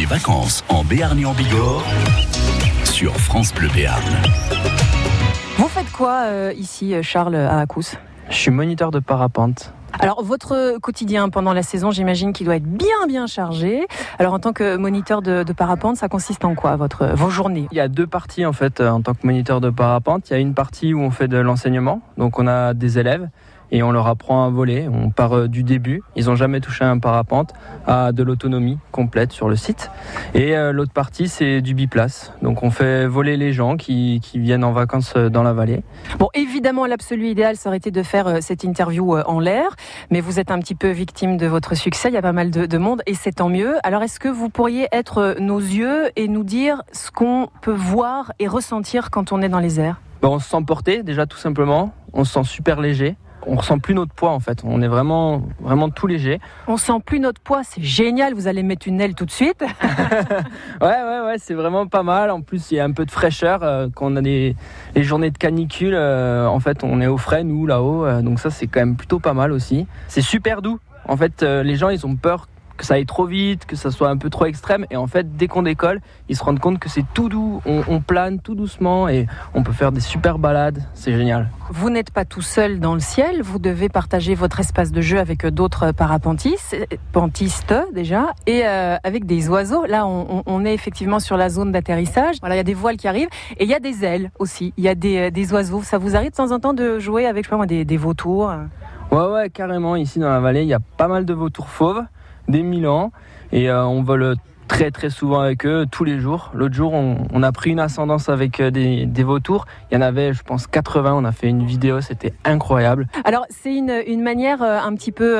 Les vacances en Béarn et en Bigorre sur France Bleu Béarn. Vous faites quoi euh, ici, Charles, à Acous? Je suis moniteur de parapente. Alors, votre quotidien pendant la saison, j'imagine qu'il doit être bien, bien chargé. Alors, en tant que moniteur de, de parapente, ça consiste en quoi, votre, vos journées? Il y a deux parties, en fait, en tant que moniteur de parapente. Il y a une partie où on fait de l'enseignement. Donc, on a des élèves et on leur apprend à voler. On part euh, du début. Ils n'ont jamais touché un parapente à de l'autonomie complète sur le site. Et euh, l'autre partie, c'est du biplace. Donc on fait voler les gens qui, qui, viennent en vacances euh, dans la vallée. Bon, évidemment, l'absolu idéal, ça aurait été de faire cette interview en l'air. Mais vous êtes un petit peu victime de votre succès. Il y a pas mal de, de monde et c'est tant mieux. Alors est-ce que vous pourriez être nos yeux et nous dire ce qu'on peut voir et ressentir quand on est dans les airs? Bon, On se sent porté déjà tout simplement. On se sent super léger on ressent plus notre poids en fait. On est vraiment, vraiment tout léger. On sent plus notre poids, c'est génial. Vous allez mettre une aile tout de suite. ouais, ouais, ouais, c'est vraiment pas mal. En plus, il y a un peu de fraîcheur euh, quand on a des les journées de canicule. Euh, en fait, on est au frais nous là-haut, euh, donc ça c'est quand même plutôt pas mal aussi. C'est super doux. En fait, les gens ils ont peur que ça aille trop vite, que ça soit un peu trop extrême. Et en fait, dès qu'on décolle, ils se rendent compte que c'est tout doux. On, on, plane tout doucement et on peut faire des super balades. C'est génial. Vous n'êtes pas tout seul dans le ciel. Vous devez partager votre espace de jeu avec d'autres parapentistes, pentistes déjà, et euh, avec des oiseaux. Là, on, on, est effectivement sur la zone d'atterrissage. Voilà, il y a des voiles qui arrivent et il y a des ailes aussi. Il y a des, des, oiseaux. Ça vous arrive de temps en temps de jouer avec, je sais pas moi, des, des vautours? Ouais, ouais, carrément. Ici dans la vallée, il y a pas mal de vautours fauves des Milan et euh, on vole très très souvent avec eux tous les jours. L'autre jour, on, a pris une ascendance avec des, des, vautours. Il y en avait, je pense, 80. On a fait une vidéo, c'était incroyable. Alors, c'est une, une manière un petit peu